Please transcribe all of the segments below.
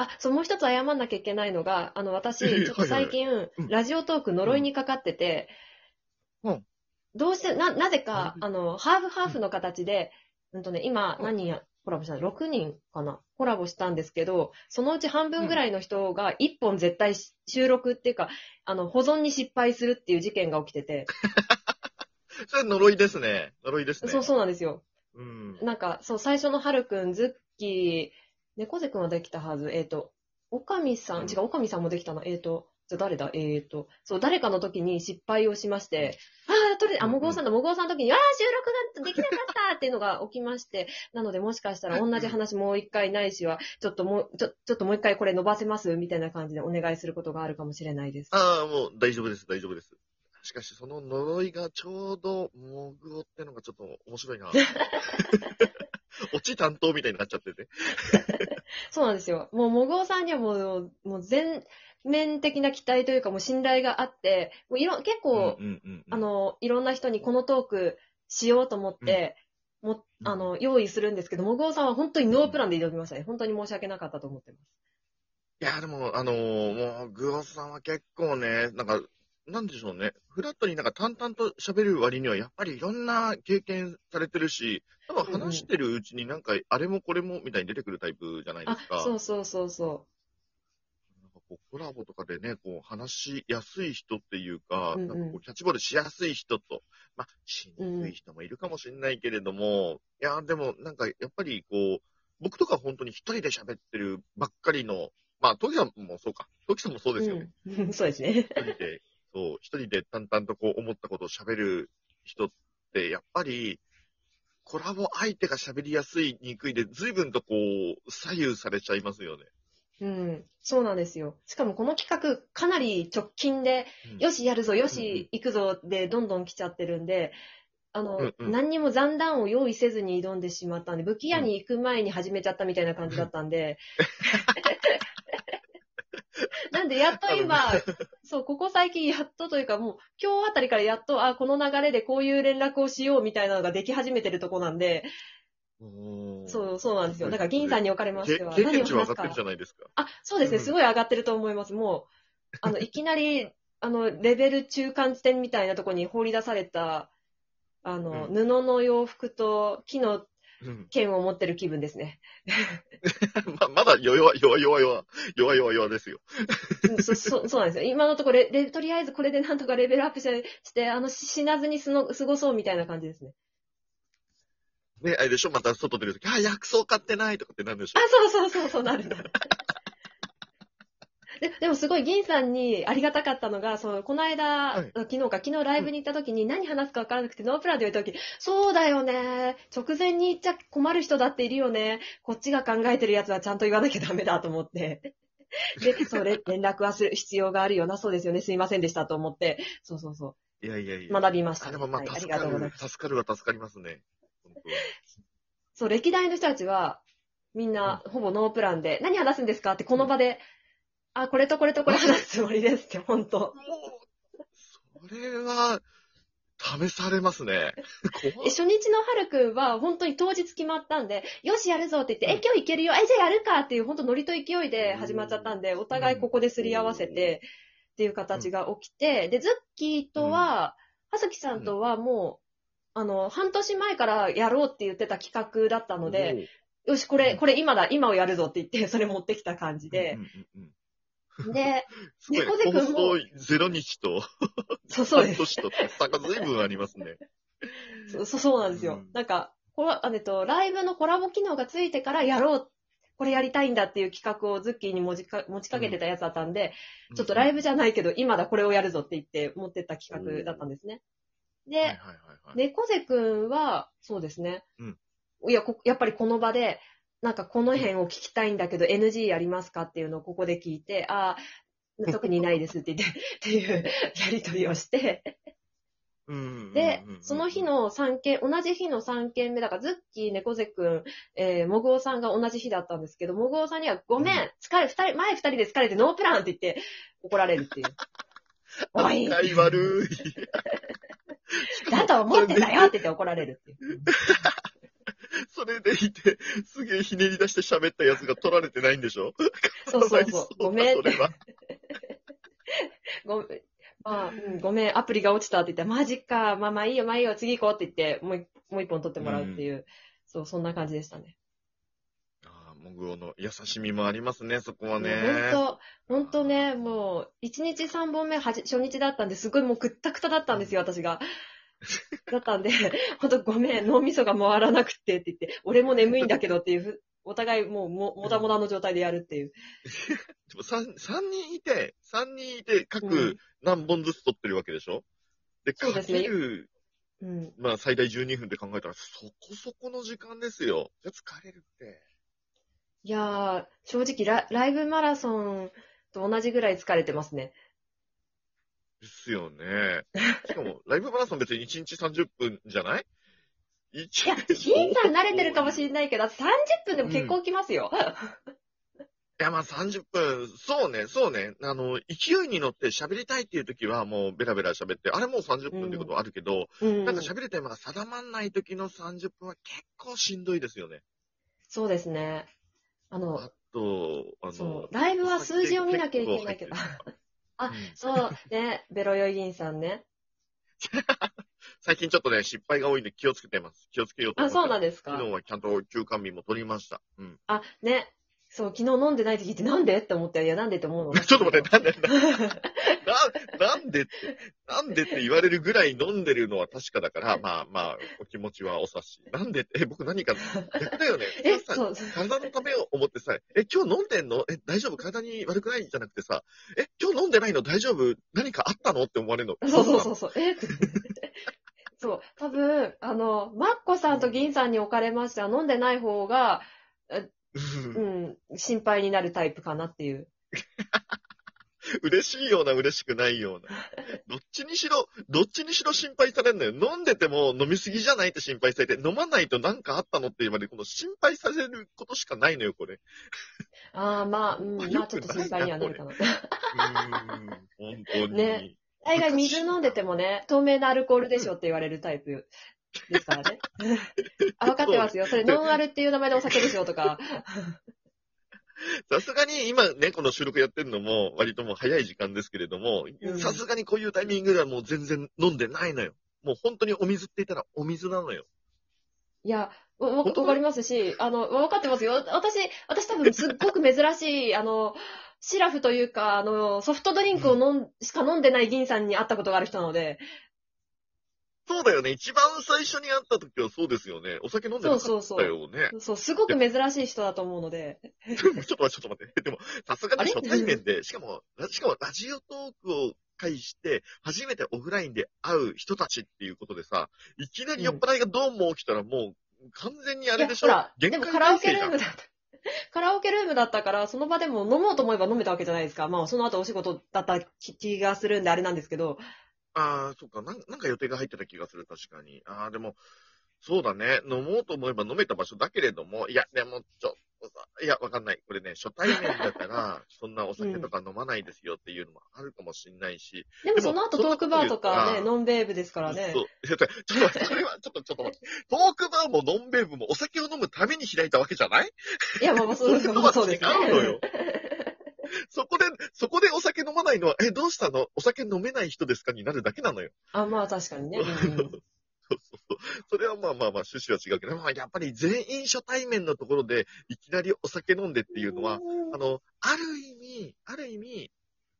あ、そう、もう一つ謝んなきゃいけないのが、あの、私、ええちょっと最近、うんラジオトーク呪いにかかってて、うんどうして、な、なぜかあの、ハーフハーフの形で、うんとね、今、うん何人や、コラボしたの ?6 人かな？コラボしたんですけど、そのうち半分ぐらいの人が1本絶対し収録っていうか、あの、保存に失敗するっていう事件が起きてて、それ呪いですね。呪いですね。そうそうなんですよ。うん。なんか、そう、最初のはるくん、ズッキー、猫背くんはできたはず。えっ、と、おかみさん、うん違う、おかみさんもできたな。えっ、と、じゃあ誰だ？えっ、と、そう、誰かの時に失敗をしまして、ああ、とりあもごうさんだ、もごうさんの時に、ああ、収録ができなかったっていうのが起きまして、なので、もしかしたら同じ話もう一回ないしは、ちょっともう、ちょ、ちょっともう一回これ伸ばせますみたいな感じでお願いすることがあるかもしれないです。ああ、もう大丈夫です、大丈夫です。しかし、その呪いがちょうど、モグオってのがちょっと面白いな。オチ担当みたいになっちゃってて。そうなんですよ。もう、もごうさんにはもう、もう全面的な期待というか、もう信頼があって、もういろ、結構、うんうんうん、あ、の、いろんな人にこのトークしようと思って、もうんあの、用意するんですけど、もごうさんは本当にノープランで挑みましたね。本当に申し訳なかったと思ってます。いや、でも、あのーもう、グオさんは結構ね、なんか、なんでしょうね。フラットになんか淡々と喋る割には、やっぱりいろんな経験されてるし、多分話してるうちになんか、あれもこれもみたいに出てくるタイプじゃないであすか。、そうそうそうそなんかこうコラボとかでね、こう話しやすい人っていうか、うんうんなんかこうキャッチボールしやすい人と、まあ、しにくい人もいるかもしれないけれども、いや、でもなんかやっぱりこう、僕とか本当に一人で喋ってるばっかりの、まあ、トキさんもそうか。トキさんもそうう。ですよね。うん、そうですね。一人で、そう、一人で淡々とこう思ったことを喋る人って、やっぱり、コラボ相手が喋りやすい、にくいで、随分とこう、左右されちゃいますよね。うん、そうなんですよ。しかもこの企画、かなり直近で、うんよし、やるぞ、よし、行くぞ、で、どんどん来ちゃってるんで、あの、うんうん何にも残弾を用意せずに挑んでしまったんで、武器屋に行く前に始めちゃったみたいな感じだったんで、で、やっと今、そう、ここ最近やっとというか、もう、今日あたりからやっと、あ、この流れでこういう連絡をしようみたいなのができ始めてるとこなんで、うそう、そうなんですよ。だから、銀さんにおかれましては、経験値は上がってるじ。ゃないですか。あ、そうですね。うんすごい上がってると思います。もう、あの、いきなり、あの、レベル中間地点みたいなところに放り出された、あの、うん布の洋服と木のうん、剣を持ってる気分ですね。ままだ弱々、弱々、弱々、弱々、弱ですよ。うんそ、そ、そうなんですよ。今のところレ、レとりあえずこれでなんとかレベルアップして、してあの、死なずにすの過ごそうみたいな感じですね。ね、あれでしょ？また外出るとき、あ、薬草買ってないとかってなるでしょ？あ、そうそうそうそう、なるなる。ででもすごい銀さんにありがたかったのが、その、この間、はい昨日か、昨日ライブに行った時に何話すか分からなくて、ノープランで言った時、そうだよね。直前に言っちゃ困る人だっているよね。こっちが考えてるやつはちゃんと言わなきゃダメだと思って。で、それ、連絡はする必要があるよな、そうですよね、すいませんでしたと思って、そうそうそいやいやいや。う、学びました、あ、でもまあ、助かるがとうございま、す。助かるは助かりますね。そう、歴代の人たちは、みんな、ほぼノープランで、何話すんですかって、この場で、あ、これとこれとこれ話すつもりですって、本当 それは、試されますね。初日のはるくんは、本当に当日決まったんで、よし、やるぞって言って、うん。え、今日行けるよ、え、じゃあやるかっていう、本当ノリと勢いで始まっちゃったんで、お互いここですり合わせて、っていう形が起きて、で、ズッキーとは、はずきさんとはもう、あの、半年前からやろうって言ってた企画だったので、、よし、これ、これ今だ、今をやるぞって言って、それ持ってきた感じでで、すごいね猫背君も放送ゼロ日と、そうそうです。半年と、差が随分ありますね。そうそうなんですよ。うんなんか、これあえっと、ライブのコラボ機能がついてからやろう、これやりたいんだっていう企画をズッキーに持ちか持ちかけてたやつだったんで、ちょっとライブじゃないけど、今だこれをやるぞって言って持ってった企画だったんですね。で。猫背くんは、そうですね。うんいやこ、やっぱりこの場で、なんかこの辺を聞きたいんだけど NG ありますかっていうのをここで聞いて、ああ、特にないですって言って、っていうやりとりをして、で、その日、の3件、同じ日の3件目、だからズッキー、猫背くん、えー、もぐおさんが同じ日だったんですけど、もぐおさんには、ごめん、うん疲れ、二人、前二人で疲れてノープランって言って怒られるっていう。おい悪い。だと思ってたよって言って怒られるっていう。それでいて、すげえひねり出して喋ったやつが取られてないんでしょ？そうそうそう。ごめんそ。れは。ごめん。まあ、うん、ごめん、アプリが落ちたって言って、マジか、まあまあいいよ、まあいいよ、次行こうって言って、もう一もう一本取ってもらうっていう、そう、そんな感じでしたね。ああ、モグオの優しみもありますね、そこはね。本当本当ね、もう、1日3本目はじ、初日だったんで、すごいもうくったくただったんですよ、私が。だったんで、本当ごめん、脳みそが回らなくってって言って、俺も眠いんだけどっていうふ、お互いもうも、もたもたの状態でやるっていう。でも三三人いて、三人いて、う各ん何本ずつ取ってるわけでしょ？うですねける、うん。まあ最大12分って考えたら、そこそこの時間ですよ。じゃあ疲れるって。いやー、正直ラ、ライブマラソンと同じぐらい疲れてますね。ですよね。しかも、ライブマラソン別に1日30分じゃない？いいや、金さん慣れてるかもしれないけど、30分でも結構きますよ。いや、まあ30分、そうね、そうね。あの、勢いに乗って喋りたいっていう時はもうベラベラ喋って、あれもう30分ってことあるけど、うんなんか喋るテーマが定まんない時の30分は結構しんどいですよね。そうですね。あのあ、と、あそのう、、ライブは数字を見なきゃいけないけど。あうんそう、ね、ベロヨイギンさんね。最近ちょっとね、失敗が多いんで気をつけてます。気をつけようと思あ、って。そうなんですか昨。日はちゃんと休館日も取りました。うん。あ、ね。そう、昨日飲んでないって聞いて、なんで？って思って、いや、なんでって思うの？ちょっと待って、なんで、な、ななんで？って、なんでって言われるぐらい飲んでるのは確かだから、まあまあ、お気持ちはお察し。なんで？って、え、僕何か、逆だよね。え、さそう。体のためを思ってさ、え、今日飲んでんの？え、大丈夫？体に悪くない？じゃなくてさ、え、今日飲んでないの？大丈夫？何かあったの？って思われるの？そうそうそうそう。え？そう。多分、あの、マッコさんと銀さんにおかれましては、飲んでない方が、うんうん、心配になるタイプかなっていう。嬉しいような嬉しくないような。どっちにしろ、どっちにしろ心配されるのよ。飲んでても飲みすぎじゃないって心配されて、飲まないと何かあったのって言われる、この心配されることしかないのよ、これ。ああ、まあ、うん、まあまあ、ちょっと心配にはなるかな。うーん、本当に。ね大概水飲んでてもね、透明なアルコールでしょって言われるタイプですからね。あ、分かってますよ。それノンアルっていう名前のお酒でしょとか。さすがに今ね、この収録やってるのも割ともう早い時間ですけれどもう、んさすがにこういうタイミングではもう全然飲んでないのよ。もう本当にお水って言ったらお水なのよ。いや、わわかりますし、あの、分かってますよ。私、私多分すっごく珍しい、あの、シラフというか、あの、ソフトドリンクを飲ん、しか飲んでない銀さんに会ったことがある人なので、そうだよね。一番最初に会った時はそうですよね。お酒飲んでなかそうそうったよね。そう、すごく珍しい人だと思うので。ちょっと待って、ちょっと待って。でも、さすがに初対面で、しかも、ラしかもラジオトークを介して、初めてオフラインで会う人たちっていうことでさ、いきなり酔っ払いがドーンも起きたらもう、完全にあれでしょ？でもカラオケルームだった。カラオケルームだったから、その場でも飲もうと思えば飲めたわけじゃないですか。まあ、その後お仕事だった気気がするんであれなんですけど。ああ、そっかなん。なんか予定が入ってた気がする、確かに。ああ、でも、そうだね。飲もうと思えば飲めた場所だけれども、いや、でも、ちょっとさ、いや、わかんない。これね、初対面だから、そんなお酒とか飲まないですよっていうのもあるかもしれないし。でもその後トークバーとかね、ノンベーブですからね。そう。ちょっと待って、それは、ちょっと、ちょっと待って。トークバーもノンベーブもお酒を飲むために開いたわけじゃない？いや、まあまあ、そうそれとはそうですね。違うのよ。そこで、そこでお酒飲まないのは、え、どうしたの？お酒飲めない人ですかになるだけなのよ。あ、まあ確かにね。うんうんそうそうそう。それはまあまあまあ趣旨は違うけど、まあやっぱり全員初対面のところでいきなりお酒飲んでっていうのは、あの、ある意味、ある意味、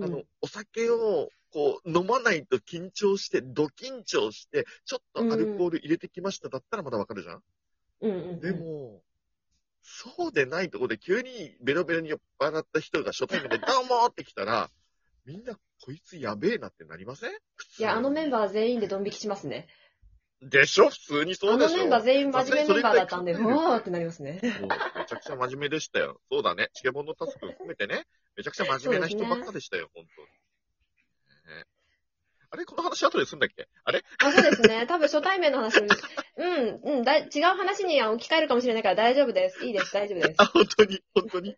あの、お酒をこう飲まないと緊張して、ド緊張して、ちょっとアルコール入れてきましただったらまだわかるじゃん、うんうんうん。でも、そうでないところで急にベロベロに酔っ払った人が初対面でどうもって来たら、みんなこいつやべえなってなりません？いや、あのメンー。バー全員でドン引きしますね。でしょ？普通にそうでしょ？あのメンバー全員真面目メンバーだったんで、さすがにそれくらいわーってなりますね。もうめちゃくちゃ真面目でしたよ。そうだね。チケボンのタスク含めてね、めちゃくちゃ真面目な人ばっかでしたよ、本当に。ねあれ？この話後ですんだっけ？あれ？あそうですね。多分初対面の話、うん、うん、だい違う話に置き換えるかもしれないから大丈夫です。いいです、大丈夫です。あ、本当に、本当に。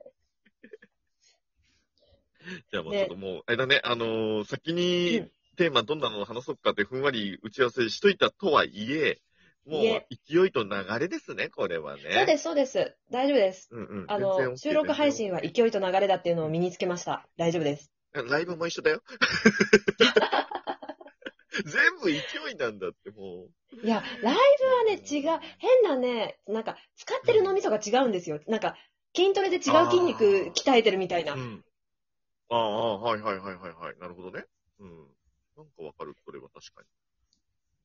じゃあもうちょっともう、あれだね、あのー先うにんテーマどんなのを話そうかってふんわり打ち合わせしといたとはいえ、もいえう、勢いと流れですね、これはね。そうです、そうです。大丈夫です。うんうん。あ全然の、OK 収録配信は勢いと流れだっていうのを身につけました。大丈夫です。ライブも一緒だよ。全部勢いなんだって、もいや、ライブはね、違う。変なね、なんか、使ってる脳みそが違うんですよ。なんか、筋トレで違う筋肉鍛えてるみたいなう。う。ん。ああ、はいはいはいはいはい。なるほどね。うん。なんかわかる、それは確かに。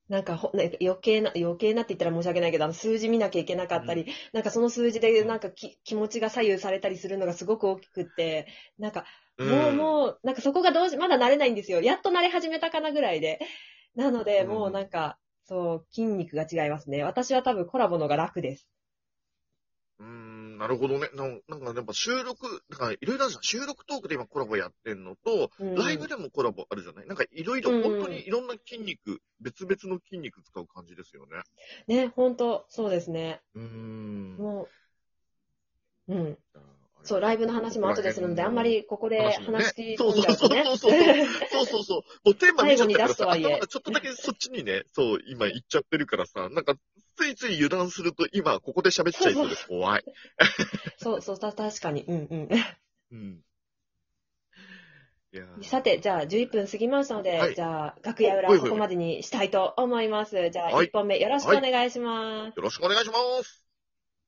なんかほ、ね、余計な、余計なって言ったら申し訳ないけど、あの数字見なきゃいけなかったり、なんかその数字でなんかき気持ちが左右されたりするのがすごく大きくって、なんか、もう、もう、なんかそこがどうし、まだ慣れないんですよ。やっと慣れ始めたかなぐらいで。なので、うんもうなんか、そう、筋肉が違いますね。私は多分コラボのが楽です。うーん、なるほどね。なんなんかやっぱ収録、だからいろいろあるじゃん。収録トークで今コラボやってんのと、うんライブでもコラボあるじゃない？なんかいろいろ、うん本当にいろんな筋肉、別々の筋肉使う感じですよね。ね、ほんと、そうですね。うーん。もう、うん。あそう、ライブの話も後でするので、あんまりここで話しそう込んじゃうとね。そうそうそうそうそうそう。もうテーマ見ちゃったからさ、最後に出すとはいえ頭がちょっとだけそっちにね、そう、今行っちゃってるからさ、なんか、ついつい油断すると今ここで喋っちゃいそうで怖い。そうそう、た確かに。うんうん。うん。いやーさて、じゃあ11分過ぎましたので、はいじゃあ楽屋裏はいはいここまでにしたいと思います。じゃあはい1本目よろしくお願いします。よろしくお願いします。